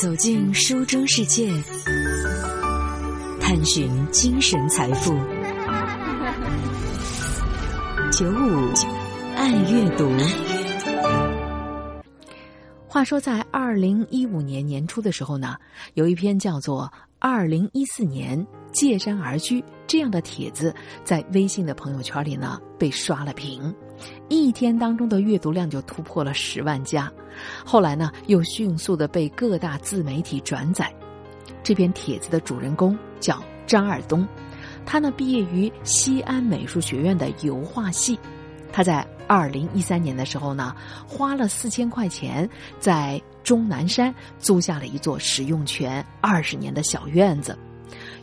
走进书中世界，探寻精神财富。九五爱阅读。话说，在二零一五年年初的时候呢，有一篇叫做《二零一四年借山而居》这样的帖子，在微信的朋友圈里呢被刷了屏，一天当中的阅读量就突破了十万加。后来呢，又迅速的被各大自媒体转载。这篇帖子的主人公叫张二东，他呢毕业于西安美术学院的油画系，他在。二零一三年的时候呢，花了四千块钱在终南山租下了一座使用权二十年的小院子，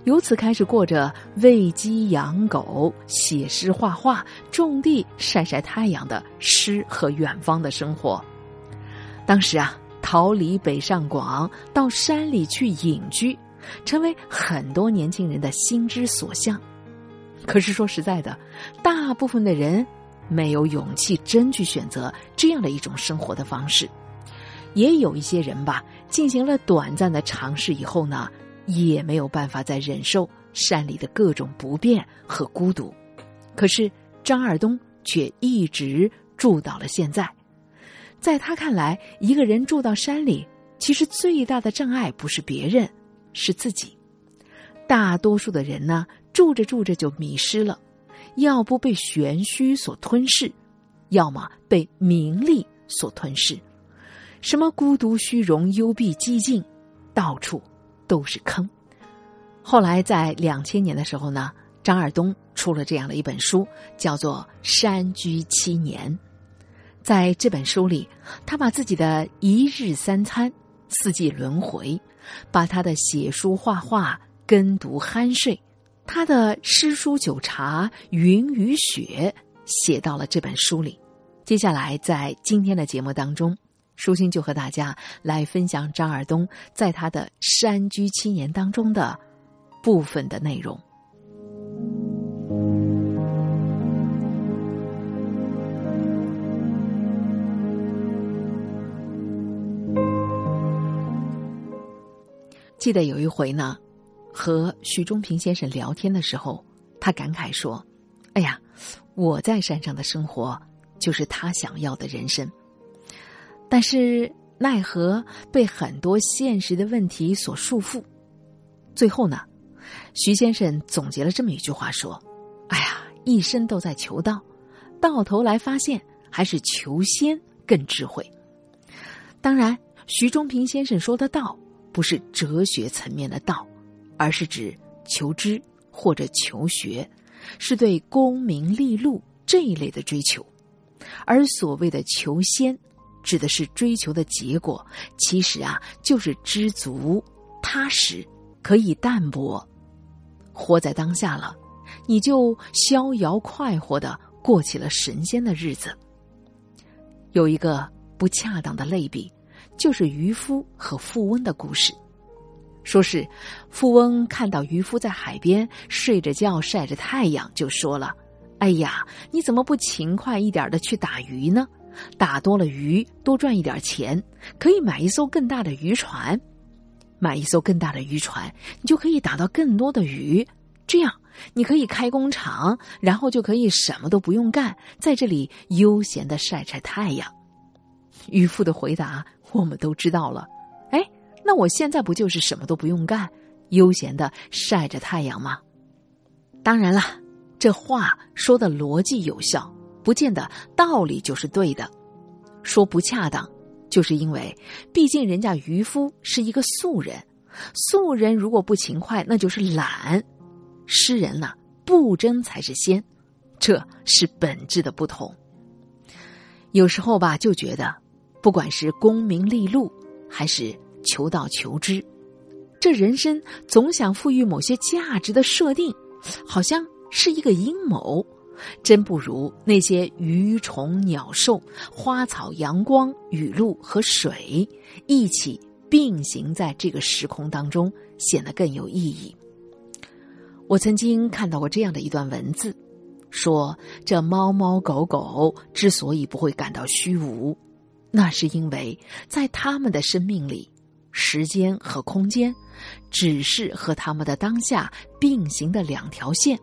由此开始过着喂鸡养狗、写诗画画、种地晒晒太阳的诗和远方的生活。当时啊，逃离北上广到山里去隐居，成为很多年轻人的心之所向。可是说实在的，大部分的人。没有勇气真去选择这样的一种生活的方式，也有一些人吧，进行了短暂的尝试以后呢，也没有办法再忍受山里的各种不便和孤独。可是张二东却一直住到了现在。在他看来，一个人住到山里，其实最大的障碍不是别人，是自己。大多数的人呢，住着住着就迷失了。要不被玄虚所吞噬，要么被名利所吞噬。什么孤独、虚荣、幽闭、寂静，到处都是坑。后来在两千年的时候呢，张二东出了这样的一本书，叫做《山居七年》。在这本书里，他把自己的一日三餐、四季轮回，把他的写书、画画、跟读、酣睡。他的诗书酒茶云与雪写到了这本书里。接下来，在今天的节目当中，舒心就和大家来分享张尔东在他的山居七年当中的部分的内容。记得有一回呢。和徐忠平先生聊天的时候，他感慨说：“哎呀，我在山上的生活就是他想要的人生。但是奈何被很多现实的问题所束缚。最后呢，徐先生总结了这么一句话说：‘哎呀，一生都在求道，到头来发现还是求仙更智慧。’当然，徐中平先生说的道，不是哲学层面的道。”而是指求知或者求学，是对功名利禄这一类的追求；而所谓的求仙，指的是追求的结果，其实啊，就是知足、踏实，可以淡泊，活在当下了，你就逍遥快活的过起了神仙的日子。有一个不恰当的类比，就是渔夫和富翁的故事。说是，富翁看到渔夫在海边睡着觉晒着太阳，就说了：“哎呀，你怎么不勤快一点的去打鱼呢？打多了鱼，多赚一点钱，可以买一艘更大的渔船。买一艘更大的渔船，你就可以打到更多的鱼。这样，你可以开工厂，然后就可以什么都不用干，在这里悠闲的晒晒太阳。”渔夫的回答我们都知道了。哎那我现在不就是什么都不用干，悠闲的晒着太阳吗？当然了，这话说的逻辑有效，不见得道理就是对的。说不恰当，就是因为毕竟人家渔夫是一个素人，素人如果不勤快，那就是懒。诗人呢，不争才是仙，这是本质的不同。有时候吧，就觉得，不管是功名利禄，还是。求道求知，这人生总想赋予某些价值的设定，好像是一个阴谋。真不如那些鱼虫鸟兽、花草阳光、雨露和水一起并行在这个时空当中，显得更有意义。我曾经看到过这样的一段文字，说这猫猫狗狗之所以不会感到虚无，那是因为在他们的生命里。时间和空间，只是和他们的当下并行的两条线。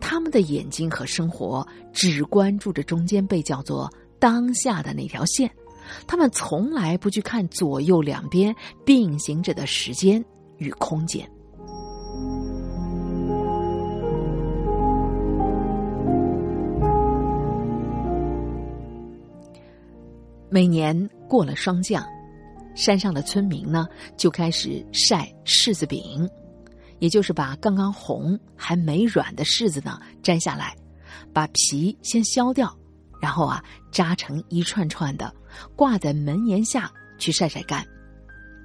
他们的眼睛和生活只关注着中间被叫做当下的那条线，他们从来不去看左右两边并行着的时间与空间。每年过了霜降，山上的村民呢就开始晒柿子饼。也就是把刚刚红还没软的柿子呢摘下来，把皮先削掉，然后啊扎成一串串的，挂在门檐下去晒晒干。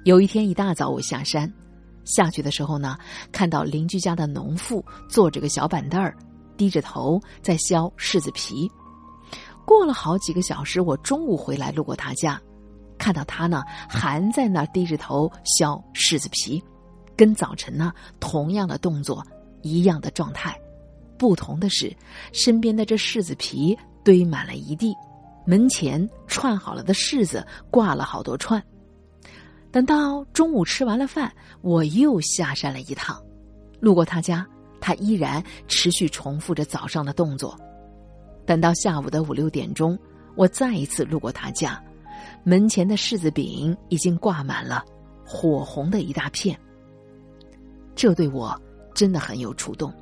有一天一大早我下山，下去的时候呢，看到邻居家的农妇坐着个小板凳儿，低着头在削柿子皮。过了好几个小时，我中午回来路过他家，看到他呢还在那儿低着头削柿子皮。跟早晨呢同样的动作，一样的状态，不同的是，身边的这柿子皮堆满了一地，门前串好了的柿子挂了好多串。等到中午吃完了饭，我又下山了一趟，路过他家，他依然持续重复着早上的动作。等到下午的五六点钟，我再一次路过他家，门前的柿子饼已经挂满了，火红的一大片。这对我真的很有触动。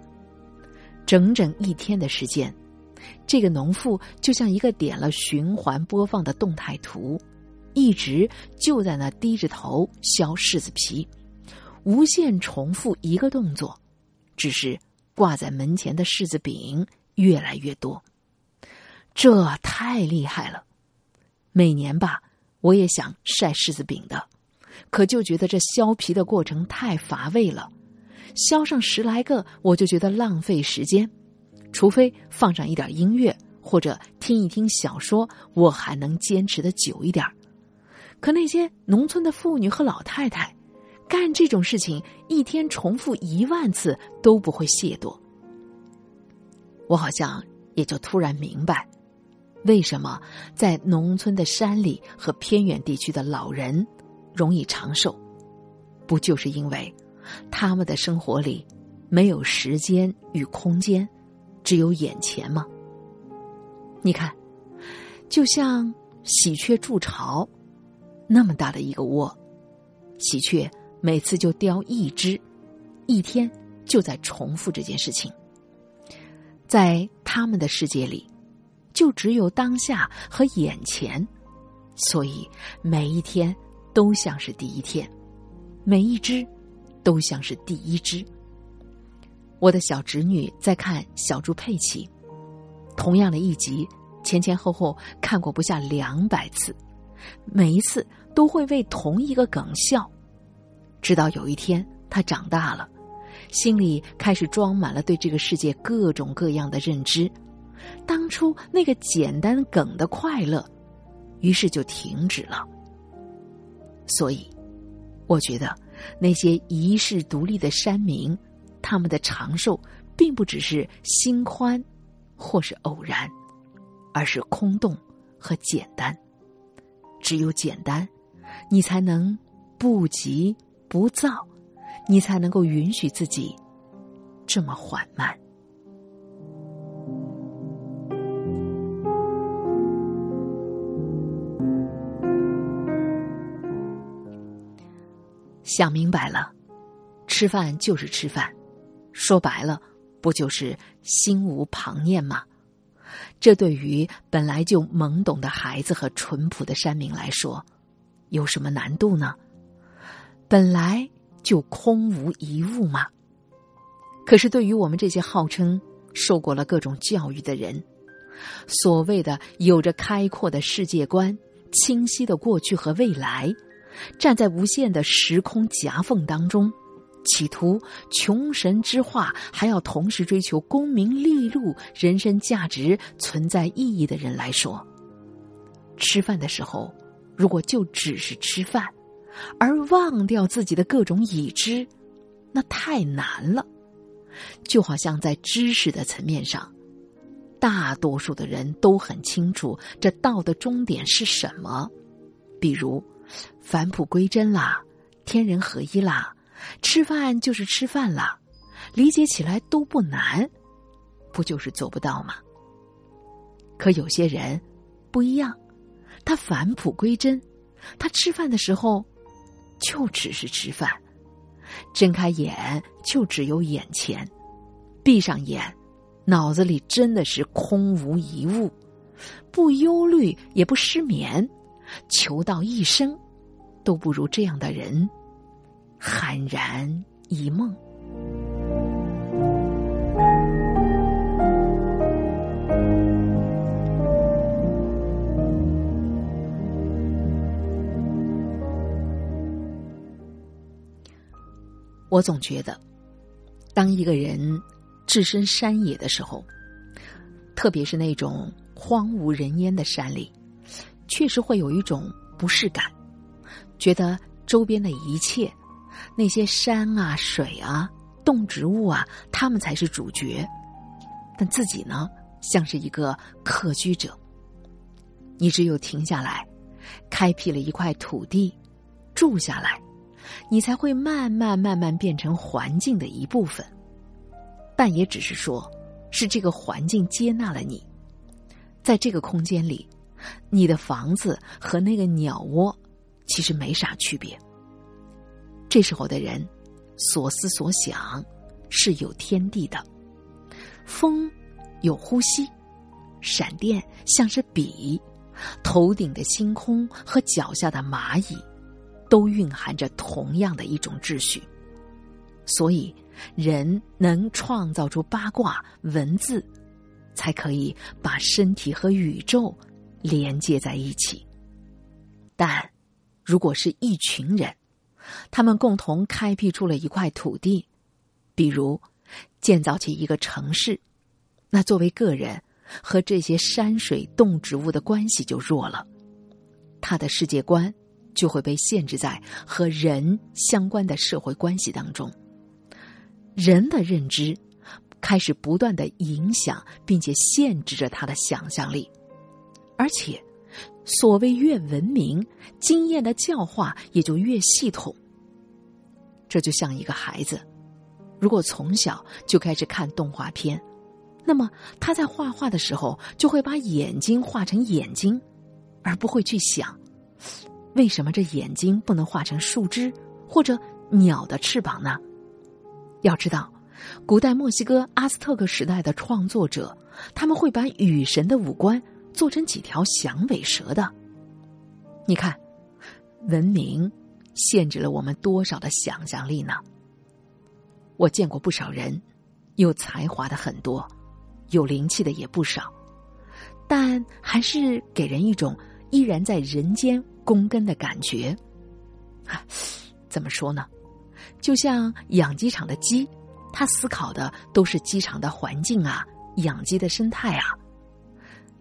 整整一天的时间，这个农妇就像一个点了循环播放的动态图，一直就在那低着头削柿子皮，无限重复一个动作，只是挂在门前的柿子饼越来越多。这太厉害了！每年吧，我也想晒柿子饼的，可就觉得这削皮的过程太乏味了。削上十来个，我就觉得浪费时间。除非放上一点音乐，或者听一听小说，我还能坚持的久一点可那些农村的妇女和老太太，干这种事情一天重复一万次都不会懈惰。我好像也就突然明白，为什么在农村的山里和偏远地区的老人容易长寿，不就是因为？他们的生活里没有时间与空间，只有眼前吗？你看，就像喜鹊筑巢，那么大的一个窝，喜鹊每次就叼一只，一天就在重复这件事情。在他们的世界里，就只有当下和眼前，所以每一天都像是第一天，每一只。都像是第一只。我的小侄女在看《小猪佩奇》，同样的一集，前前后后看过不下两百次，每一次都会为同一个梗笑。直到有一天，她长大了，心里开始装满了对这个世界各种各样的认知，当初那个简单梗的快乐，于是就停止了。所以，我觉得。那些遗世独立的山民，他们的长寿并不只是心宽，或是偶然，而是空洞和简单。只有简单，你才能不急不躁，你才能够允许自己这么缓慢。想明白了，吃饭就是吃饭，说白了，不就是心无旁念吗？这对于本来就懵懂的孩子和淳朴的山民来说，有什么难度呢？本来就空无一物嘛。可是对于我们这些号称受过了各种教育的人，所谓的有着开阔的世界观、清晰的过去和未来。站在无限的时空夹缝当中，企图穷神之化，还要同时追求功名利禄、人生价值、存在意义的人来说，吃饭的时候，如果就只是吃饭，而忘掉自己的各种已知，那太难了。就好像在知识的层面上，大多数的人都很清楚这道的终点是什么，比如。返璞归真啦，天人合一啦，吃饭就是吃饭啦，理解起来都不难，不就是做不到吗？可有些人不一样，他返璞归真，他吃饭的时候就只是吃饭，睁开眼就只有眼前，闭上眼，脑子里真的是空无一物，不忧虑也不失眠，求道一生都不如这样的人酣然一梦。我总觉得，当一个人置身山野的时候，特别是那种荒无人烟的山里，确实会有一种不适感，觉得周边的一切，那些山啊、水啊、动植物啊，他们才是主角，但自己呢，像是一个客居者。你只有停下来，开辟了一块土地，住下来。你才会慢慢慢慢变成环境的一部分，但也只是说，是这个环境接纳了你，在这个空间里，你的房子和那个鸟窝其实没啥区别。这时候的人，所思所想是有天地的，风有呼吸，闪电像是笔，头顶的星空和脚下的蚂蚁。都蕴含着同样的一种秩序，所以人能创造出八卦文字，才可以把身体和宇宙连接在一起。但，如果是一群人，他们共同开辟出了一块土地，比如建造起一个城市，那作为个人和这些山水动植物的关系就弱了，他的世界观。就会被限制在和人相关的社会关系当中，人的认知开始不断的影响，并且限制着他的想象力，而且，所谓越文明，经验的教化也就越系统。这就像一个孩子，如果从小就开始看动画片，那么他在画画的时候就会把眼睛画成眼睛，而不会去想。为什么这眼睛不能画成树枝或者鸟的翅膀呢？要知道，古代墨西哥阿斯特克时代的创作者，他们会把雨神的五官做成几条响尾蛇的。你看，文明限制了我们多少的想象力呢？我见过不少人，有才华的很多，有灵气的也不少，但还是给人一种依然在人间。躬耕的感觉，啊，怎么说呢？就像养鸡场的鸡，他思考的都是鸡场的环境啊，养鸡的生态啊。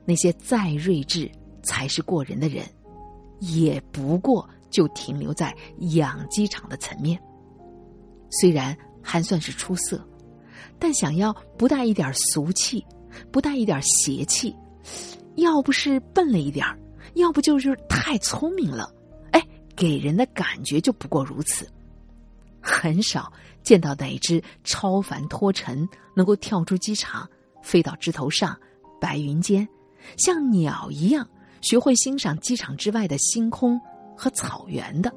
那些再睿智才是过人的人，也不过就停留在养鸡场的层面。虽然还算是出色，但想要不带一点俗气，不带一点邪气，要不是笨了一点儿。要不就是太聪明了，哎，给人的感觉就不过如此。很少见到哪只超凡脱尘，能够跳出机场，飞到枝头上，白云间，像鸟一样学会欣赏机场之外的星空和草原的。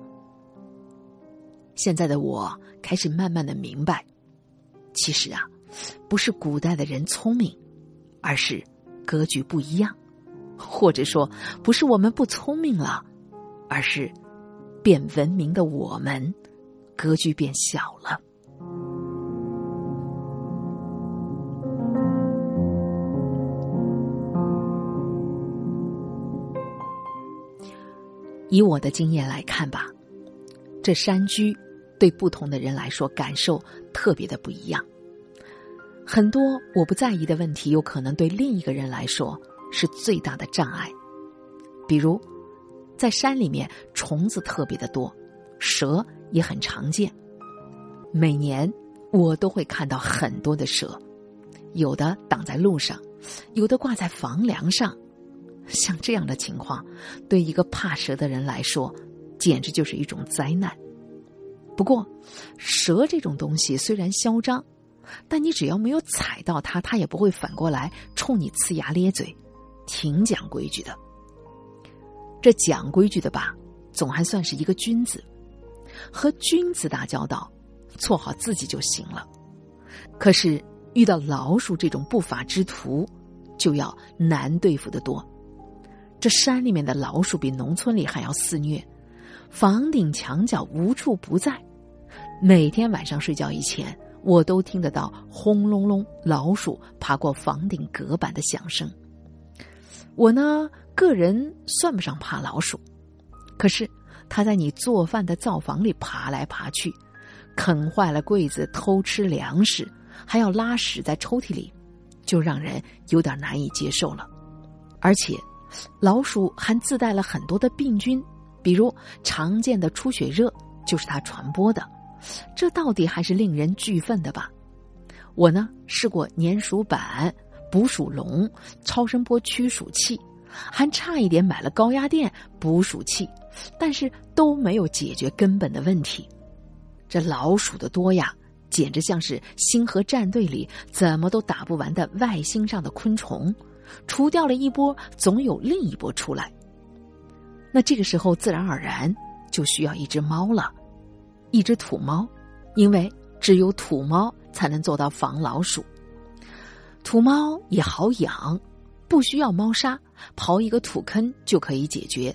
现在的我开始慢慢的明白，其实啊，不是古代的人聪明，而是格局不一样。或者说，不是我们不聪明了，而是变文明的我们格局变小了。以我的经验来看吧，这山居对不同的人来说感受特别的不一样。很多我不在意的问题，有可能对另一个人来说。是最大的障碍，比如，在山里面虫子特别的多，蛇也很常见。每年我都会看到很多的蛇，有的挡在路上，有的挂在房梁上。像这样的情况，对一个怕蛇的人来说，简直就是一种灾难。不过，蛇这种东西虽然嚣张，但你只要没有踩到它，它也不会反过来冲你呲牙咧嘴，挺讲规矩的。这讲规矩的吧，总还算是一个君子。和君子打交道，做好自己就行了。可是遇到老鼠这种不法之徒，就要难对付的多。这山里面的老鼠比农村里还要肆虐，房顶墙角无处不在。每天晚上睡觉以前，我都听得到轰隆隆老鼠爬过房顶隔板的响声。我呢，个人算不上怕老鼠，可是它在你做饭的灶房里爬来爬去，啃坏了柜子，偷吃粮食，还要拉屎在抽屉里，就让人有点难以接受了，而且。老鼠还自带了很多的病菌，比如常见的出血热就是它传播的，这到底还是令人惧愤的吧？我呢试过粘鼠板、捕鼠笼、超声波驱鼠器，还差一点买了高压电捕鼠器，但是都没有解决根本的问题。这老鼠的多呀，简直像是星河战队里怎么都打不完的外星上的昆虫。除掉了一波，总有另一波出来。那这个时候，自然而然就需要一只猫了，一只土猫，因为只有土猫才能做到防老鼠。土猫也好养，不需要猫砂，刨一个土坑就可以解决，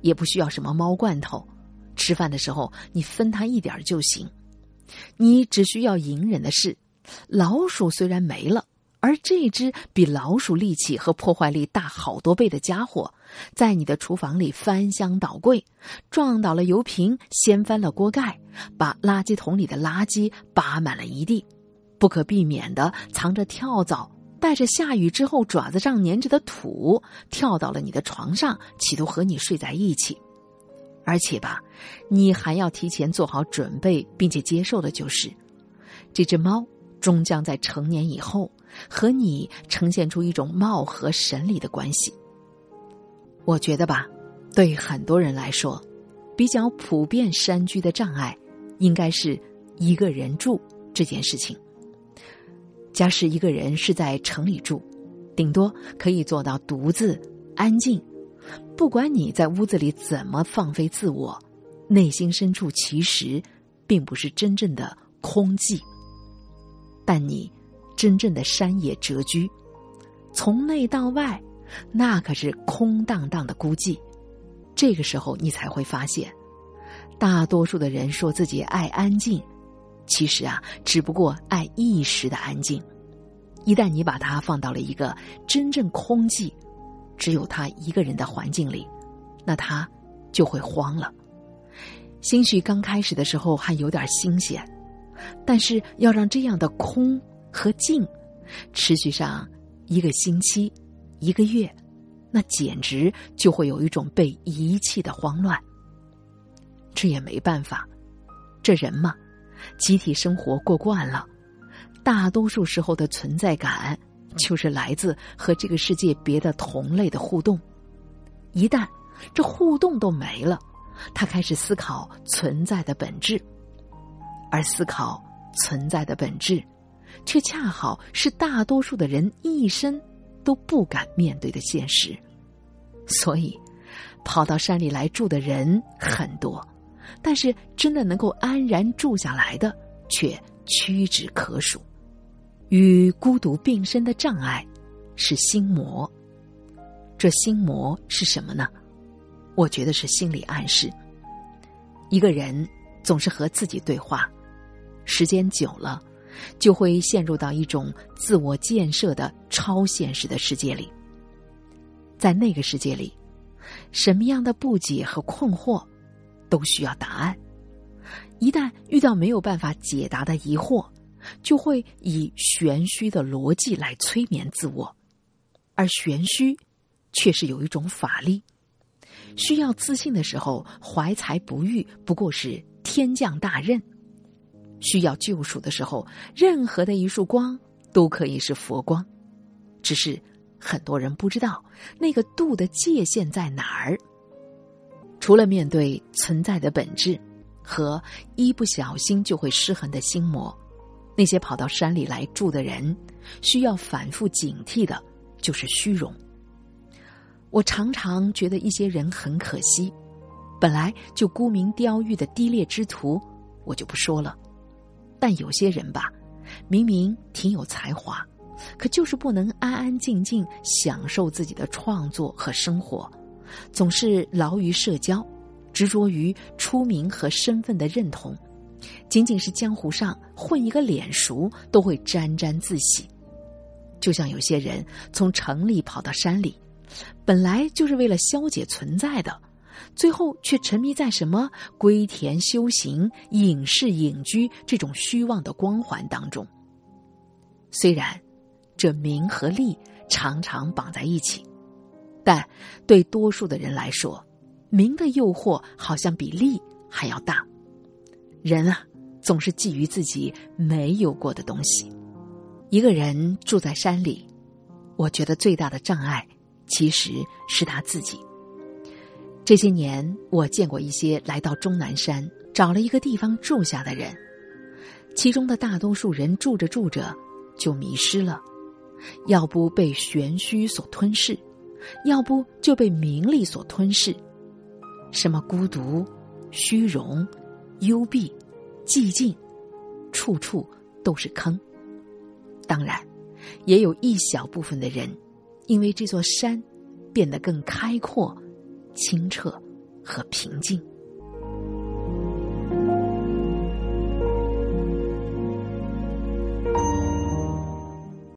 也不需要什么猫罐头，吃饭的时候你分它一点就行。你只需要隐忍的是，老鼠虽然没了。而这只比老鼠力气和破坏力大好多倍的家伙，在你的厨房里翻箱倒柜，撞倒了油瓶，掀翻了锅盖，把垃圾桶里的垃圾扒满了一地，不可避免的藏着跳蚤，带着下雨之后爪子上粘着的土，跳到了你的床上，企图和你睡在一起。而且吧，你还要提前做好准备，并且接受的就是，这只猫终将在成年以后。和你呈现出一种貌合神离的关系。我觉得吧，对很多人来说，比较普遍山居的障碍，应该是一个人住这件事情。假使一个人是在城里住，顶多可以做到独自安静，不管你在屋子里怎么放飞自我，内心深处其实并不是真正的空寂。但你。真正的山野谪居，从内到外，那可是空荡荡的孤寂。这个时候，你才会发现，大多数的人说自己爱安静，其实啊，只不过爱一时的安静。一旦你把它放到了一个真正空寂、只有他一个人的环境里，那他就会慌了。兴许刚开始的时候还有点新鲜，但是要让这样的空。和静，持续上一个星期、一个月，那简直就会有一种被遗弃的慌乱。这也没办法，这人嘛，集体生活过惯了，大多数时候的存在感就是来自和这个世界别的同类的互动。一旦这互动都没了，他开始思考存在的本质，而思考存在的本质。却恰好是大多数的人一生都不敢面对的现实，所以跑到山里来住的人很多，但是真的能够安然住下来的却屈指可数。与孤独并生的障碍是心魔，这心魔是什么呢？我觉得是心理暗示。一个人总是和自己对话，时间久了。就会陷入到一种自我建设的超现实的世界里。在那个世界里，什么样的不解和困惑，都需要答案。一旦遇到没有办法解答的疑惑，就会以玄虚的逻辑来催眠自我，而玄虚却是有一种法力。需要自信的时候，怀才不遇不过是天降大任。需要救赎的时候，任何的一束光都可以是佛光，只是很多人不知道那个度的界限在哪儿。除了面对存在的本质，和一不小心就会失衡的心魔。那些跑到山里来住的人，需要反复警惕的，就是虚荣。我常常觉得一些人很可惜，本来就沽名钓誉的低劣之徒，我就不说了。但有些人吧，明明挺有才华，可就是不能安安静静享受自己的创作和生活，总是劳于社交，执着于出名和身份的认同。仅仅是江湖上混一个脸熟，都会沾沾自喜。就像有些人从城里跑到山里，本来就是为了消解存在的，最后却沉迷在什么归田修行、隐士隐居这种虚妄的光环当中。虽然这名和利常常绑在一起，但对多数的人来说，名的诱惑好像比利还要大。人啊，总是觊觎自己没有过的东西。一个人住在山里，我觉得最大的障碍其实是他自己。这些年，我见过一些来到终南山找了一个地方住下的人，其中的大多数人住着住着就迷失了，要不被玄虚所吞噬，要不就被名利所吞噬。什么孤独、虚荣。幽闭、寂静，处处都是坑。当然，也有一小部分的人，因为这座山变得更开阔、清澈和平静。